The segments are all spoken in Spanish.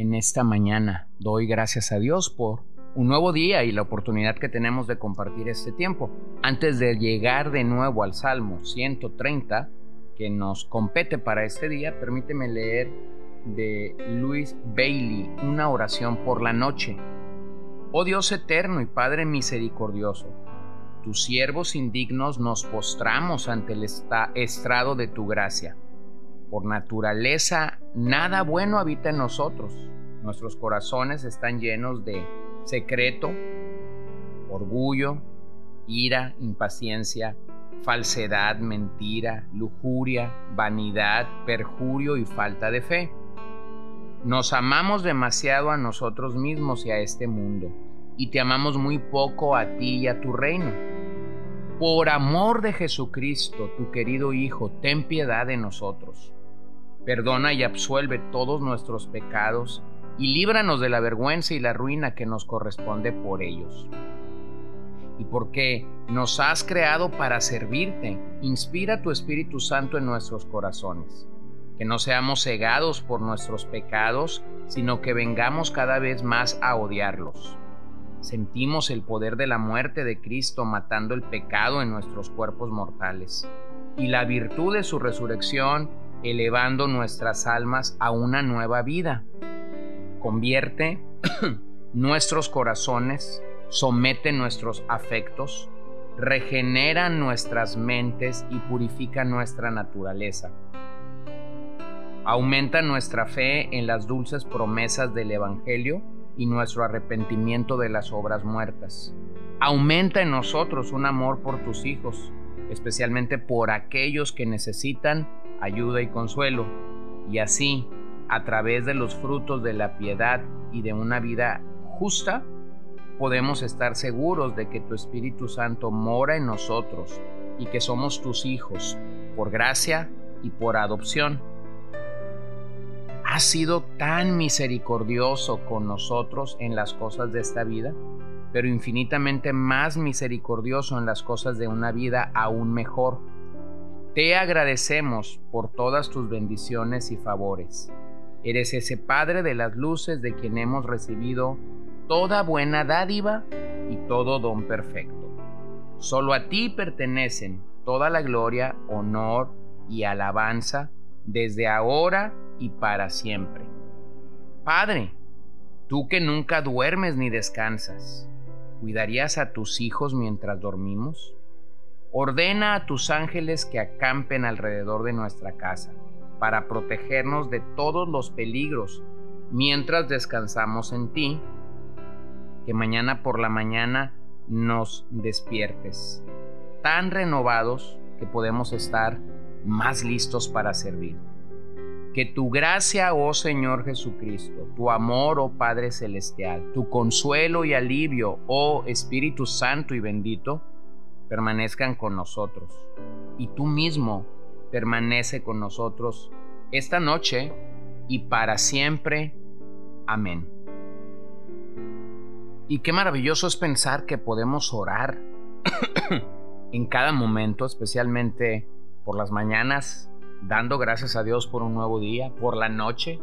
en esta mañana. Doy gracias a Dios por un nuevo día y la oportunidad que tenemos de compartir este tiempo. Antes de llegar de nuevo al Salmo 130, que nos compete para este día, permíteme leer de Louis Bailey una oración por la noche. Oh Dios eterno y Padre misericordioso, tus siervos indignos nos postramos ante el estrado de tu gracia. Por naturaleza, nada bueno habita en nosotros. Nuestros corazones están llenos de secreto, orgullo, ira, impaciencia, falsedad, mentira, lujuria, vanidad, perjurio y falta de fe. Nos amamos demasiado a nosotros mismos y a este mundo, y te amamos muy poco a ti y a tu reino. Por amor de Jesucristo, tu querido Hijo, ten piedad de nosotros. Perdona y absuelve todos nuestros pecados y líbranos de la vergüenza y la ruina que nos corresponde por ellos. Y porque nos has creado para servirte, inspira tu Espíritu Santo en nuestros corazones. Que no seamos cegados por nuestros pecados, sino que vengamos cada vez más a odiarlos sentimos el poder de la muerte de Cristo matando el pecado en nuestros cuerpos mortales y la virtud de su resurrección elevando nuestras almas a una nueva vida. Convierte nuestros corazones, somete nuestros afectos, regenera nuestras mentes y purifica nuestra naturaleza. Aumenta nuestra fe en las dulces promesas del Evangelio y nuestro arrepentimiento de las obras muertas. Aumenta en nosotros un amor por tus hijos, especialmente por aquellos que necesitan ayuda y consuelo, y así, a través de los frutos de la piedad y de una vida justa, podemos estar seguros de que tu Espíritu Santo mora en nosotros y que somos tus hijos, por gracia y por adopción. Has sido tan misericordioso con nosotros en las cosas de esta vida, pero infinitamente más misericordioso en las cosas de una vida aún mejor. Te agradecemos por todas tus bendiciones y favores. Eres ese Padre de las luces de quien hemos recibido toda buena dádiva y todo don perfecto. Solo a ti pertenecen toda la gloria, honor y alabanza desde ahora y para siempre. Padre, tú que nunca duermes ni descansas, ¿cuidarías a tus hijos mientras dormimos? Ordena a tus ángeles que acampen alrededor de nuestra casa para protegernos de todos los peligros mientras descansamos en ti, que mañana por la mañana nos despiertes, tan renovados que podemos estar más listos para servir. Que tu gracia, oh Señor Jesucristo, tu amor, oh Padre Celestial, tu consuelo y alivio, oh Espíritu Santo y bendito, permanezcan con nosotros. Y tú mismo permanece con nosotros esta noche y para siempre. Amén. Y qué maravilloso es pensar que podemos orar en cada momento, especialmente por las mañanas, dando gracias a Dios por un nuevo día, por la noche,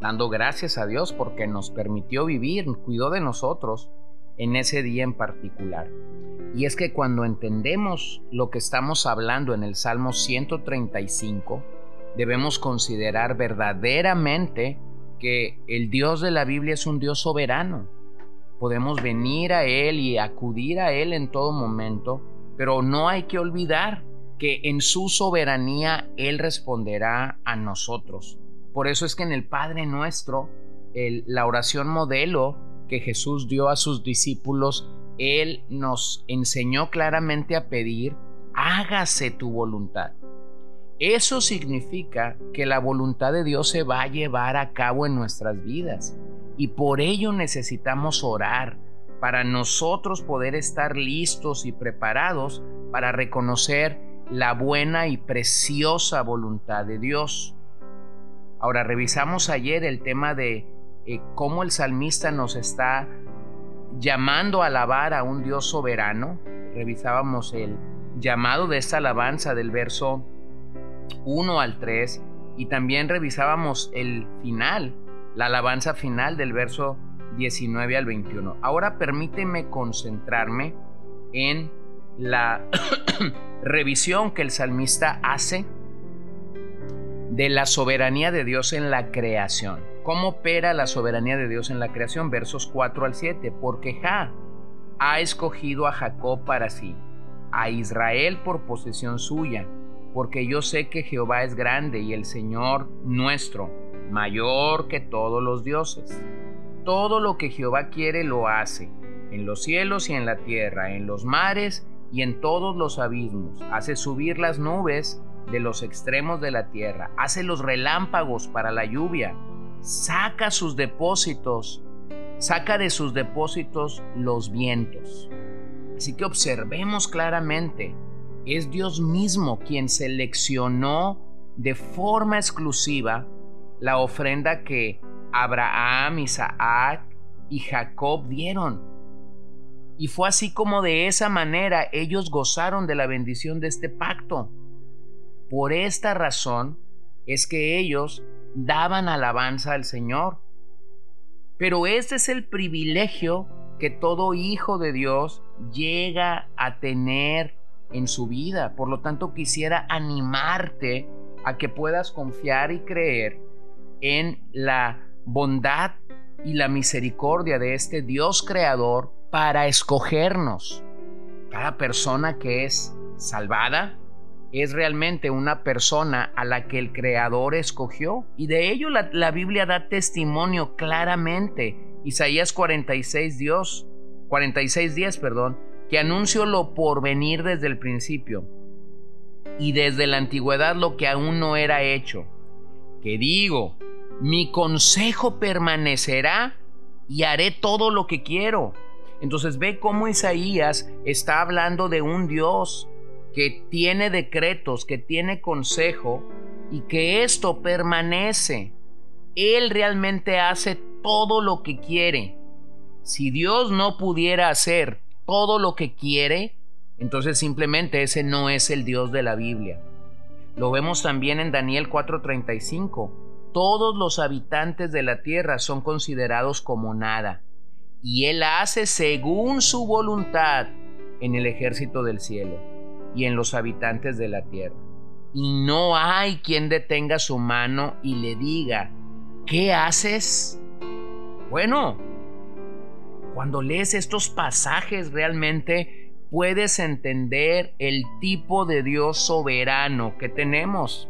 dando gracias a Dios porque nos permitió vivir, cuidó de nosotros en ese día en particular. Y es que cuando entendemos lo que estamos hablando en el Salmo 135, debemos considerar verdaderamente que el Dios de la Biblia es un Dios soberano. Podemos venir a Él y acudir a Él en todo momento, pero no hay que olvidar que en su soberanía Él responderá a nosotros. Por eso es que en el Padre nuestro, la oración modelo que Jesús dio a sus discípulos, Él nos enseñó claramente a pedir, hágase tu voluntad. Eso significa que la voluntad de Dios se va a llevar a cabo en nuestras vidas y por ello necesitamos orar para nosotros poder estar listos y preparados para reconocer la buena y preciosa voluntad de Dios. Ahora revisamos ayer el tema de eh, cómo el salmista nos está llamando a alabar a un Dios soberano. Revisábamos el llamado de esta alabanza del verso 1 al 3 y también revisábamos el final, la alabanza final del verso 19 al 21. Ahora permíteme concentrarme en la revisión que el salmista hace de la soberanía de Dios en la creación. ¿Cómo opera la soberanía de Dios en la creación? Versos 4 al 7. Porque Ja ha escogido a Jacob para sí, a Israel por posesión suya, porque yo sé que Jehová es grande y el Señor nuestro, mayor que todos los dioses. Todo lo que Jehová quiere lo hace, en los cielos y en la tierra, en los mares y en todos los abismos. Hace subir las nubes de los extremos de la tierra, hace los relámpagos para la lluvia, saca sus depósitos, saca de sus depósitos los vientos. Así que observemos claramente, es Dios mismo quien seleccionó de forma exclusiva la ofrenda que Abraham, Isaac y Jacob dieron. Y fue así como de esa manera ellos gozaron de la bendición de este pacto. Por esta razón es que ellos daban alabanza al Señor. Pero este es el privilegio que todo hijo de Dios llega a tener en su vida. Por lo tanto, quisiera animarte a que puedas confiar y creer en la bondad y la misericordia de este Dios creador para escogernos. Cada persona que es salvada es realmente una persona a la que el Creador escogió. Y de ello la, Biblia da testimonio claramente. Isaías 46, Dios, 46 días, perdón, que anunció lo por venir desde el principio y desde la antigüedad lo que aún no era hecho. Que digo, mi consejo permanecerá y haré todo lo que quiero. Entonces ve cómo Isaías está hablando de un Dios que tiene decretos, que tiene consejo y que esto permanece. Él realmente hace todo lo que quiere. Si Dios no pudiera hacer todo lo que quiere, entonces simplemente ese no es el Dios de la Biblia. Lo vemos también en Daniel 4:35. Todos los habitantes de la tierra son considerados como nada, y Él hace según su voluntad en el ejército del cielo y en los habitantes de la tierra. Y no hay quien detenga su mano y le diga, ¿qué haces? Bueno, cuando lees estos pasajes realmente puedes entender el tipo de Dios soberano que tenemos.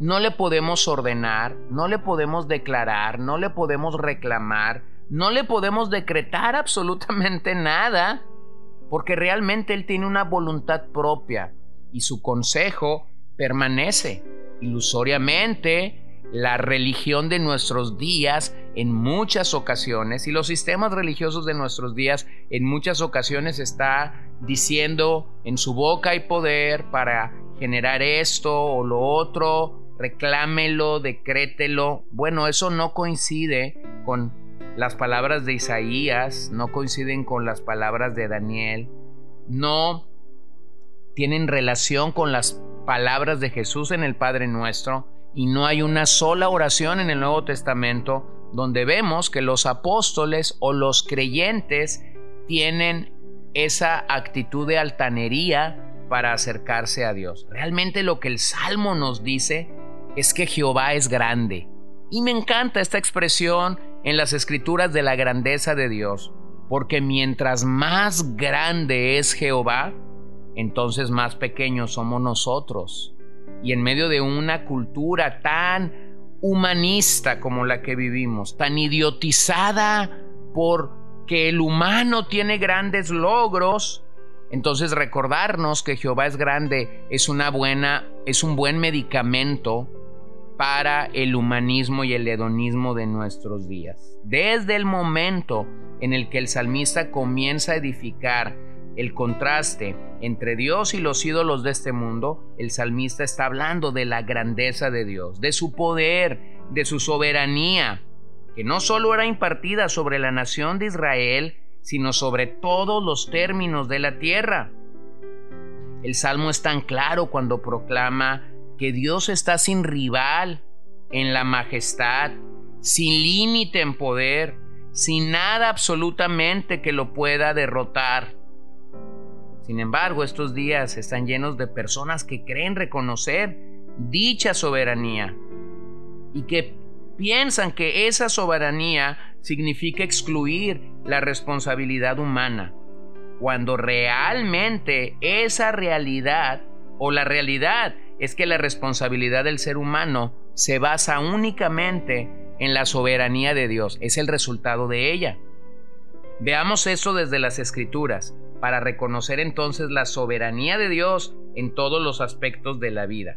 No le podemos ordenar, no le podemos declarar, no le podemos reclamar, no le podemos decretar absolutamente nada porque realmente Él tiene una voluntad propia y su consejo permanece. Ilusoriamente, la religión de nuestros días en muchas ocasiones y los sistemas religiosos de nuestros días en muchas ocasiones está diciendo en su boca hay poder para generar esto o lo otro, reclámelo, decrételo. Bueno, eso no coincide con las palabras de Isaías no coinciden con las palabras de Daniel, no tienen relación con las palabras de Jesús en el Padre Nuestro y no hay una sola oración en el Nuevo Testamento donde vemos que los apóstoles o los creyentes tienen esa actitud de altanería para acercarse a Dios. Realmente lo que el Salmo nos dice es que Jehová es grande. Y me encanta esta expresión en las escrituras de la grandeza de Dios, porque mientras más grande es Jehová, entonces más pequeños somos nosotros. Y en medio de una cultura tan humanista como la que vivimos, tan idiotizada por que el humano tiene grandes logros, entonces recordarnos que Jehová es grande es una buena es un buen medicamento para el humanismo y el hedonismo de nuestros días. Desde el momento en el que el salmista comienza a edificar el contraste entre Dios y los ídolos de este mundo, el salmista está hablando de la grandeza de Dios, de su poder, de su soberanía, que no solo era impartida sobre la nación de Israel, sino sobre todos los términos de la tierra. El salmo es tan claro cuando proclama que Dios está sin rival en la majestad, sin límite en poder, sin nada absolutamente que lo pueda derrotar. Sin embargo, estos días están llenos de personas que creen reconocer dicha soberanía y que piensan que esa soberanía significa excluir la responsabilidad humana, cuando realmente esa realidad o la realidad es que la responsabilidad del ser humano se basa únicamente en la soberanía de Dios, es el resultado de ella. Veamos eso desde las escrituras, para reconocer entonces la soberanía de Dios en todos los aspectos de la vida.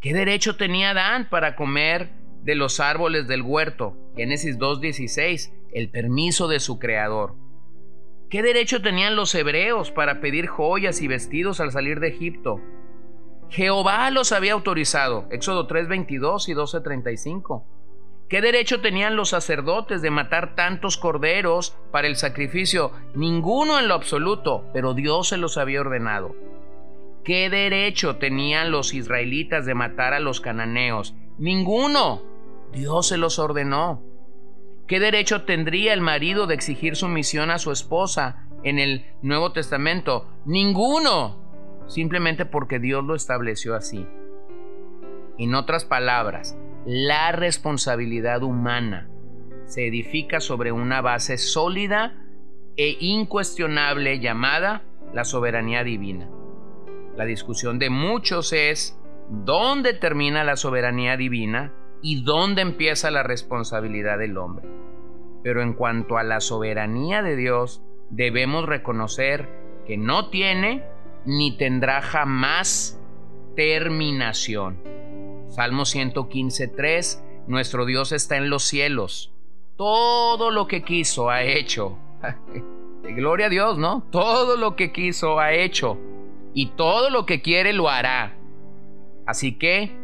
¿Qué derecho tenía Adán para comer de los árboles del huerto? Génesis 2.16, el permiso de su creador. ¿Qué derecho tenían los hebreos para pedir joyas y vestidos al salir de Egipto? Jehová los había autorizado. Éxodo 3:22 y 12:35. ¿Qué derecho tenían los sacerdotes de matar tantos corderos para el sacrificio? Ninguno en lo absoluto, pero Dios se los había ordenado. ¿Qué derecho tenían los israelitas de matar a los cananeos? Ninguno. Dios se los ordenó. ¿Qué derecho tendría el marido de exigir sumisión a su esposa en el Nuevo Testamento? Ninguno simplemente porque Dios lo estableció así. En otras palabras, la responsabilidad humana se edifica sobre una base sólida e incuestionable llamada la soberanía divina. La discusión de muchos es dónde termina la soberanía divina y dónde empieza la responsabilidad del hombre. Pero en cuanto a la soberanía de Dios, debemos reconocer que no tiene ni tendrá jamás terminación. Salmo 115.3, nuestro Dios está en los cielos. Todo lo que quiso ha hecho. Gloria a Dios, ¿no? Todo lo que quiso ha hecho. Y todo lo que quiere lo hará. Así que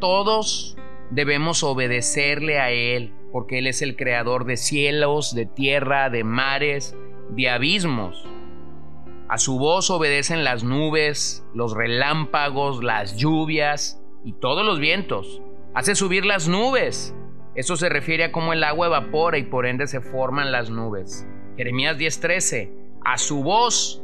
todos debemos obedecerle a Él, porque Él es el creador de cielos, de tierra, de mares, de abismos. A su voz obedecen las nubes, los relámpagos, las lluvias y todos los vientos. Hace subir las nubes. Eso se refiere a cómo el agua evapora y por ende se forman las nubes. Jeremías 10:13. A su voz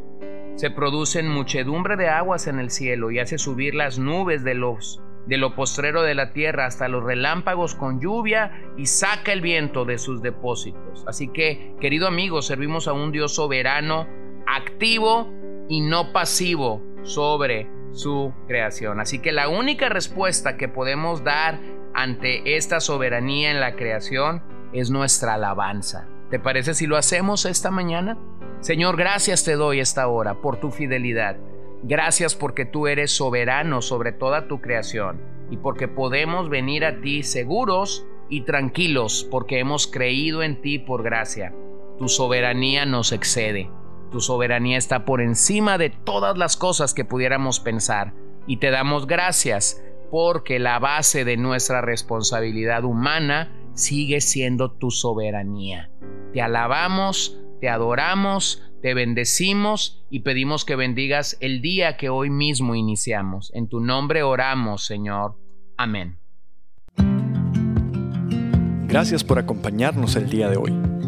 se producen muchedumbre de aguas en el cielo y hace subir las nubes de los de lo postrero de la tierra hasta los relámpagos con lluvia y saca el viento de sus depósitos. Así que, querido amigo, servimos a un Dios soberano activo y no pasivo sobre su creación. Así que la única respuesta que podemos dar ante esta soberanía en la creación es nuestra alabanza. ¿Te parece si lo hacemos esta mañana? Señor, gracias te doy esta hora por tu fidelidad. Gracias porque tú eres soberano sobre toda tu creación y porque podemos venir a ti seguros y tranquilos porque hemos creído en ti por gracia. Tu soberanía nos excede. Tu soberanía está por encima de todas las cosas que pudiéramos pensar y te damos gracias porque la base de nuestra responsabilidad humana sigue siendo tu soberanía. Te alabamos, te adoramos, te bendecimos y pedimos que bendigas el día que hoy mismo iniciamos. En tu nombre oramos, Señor. Amén. Gracias por acompañarnos el día de hoy.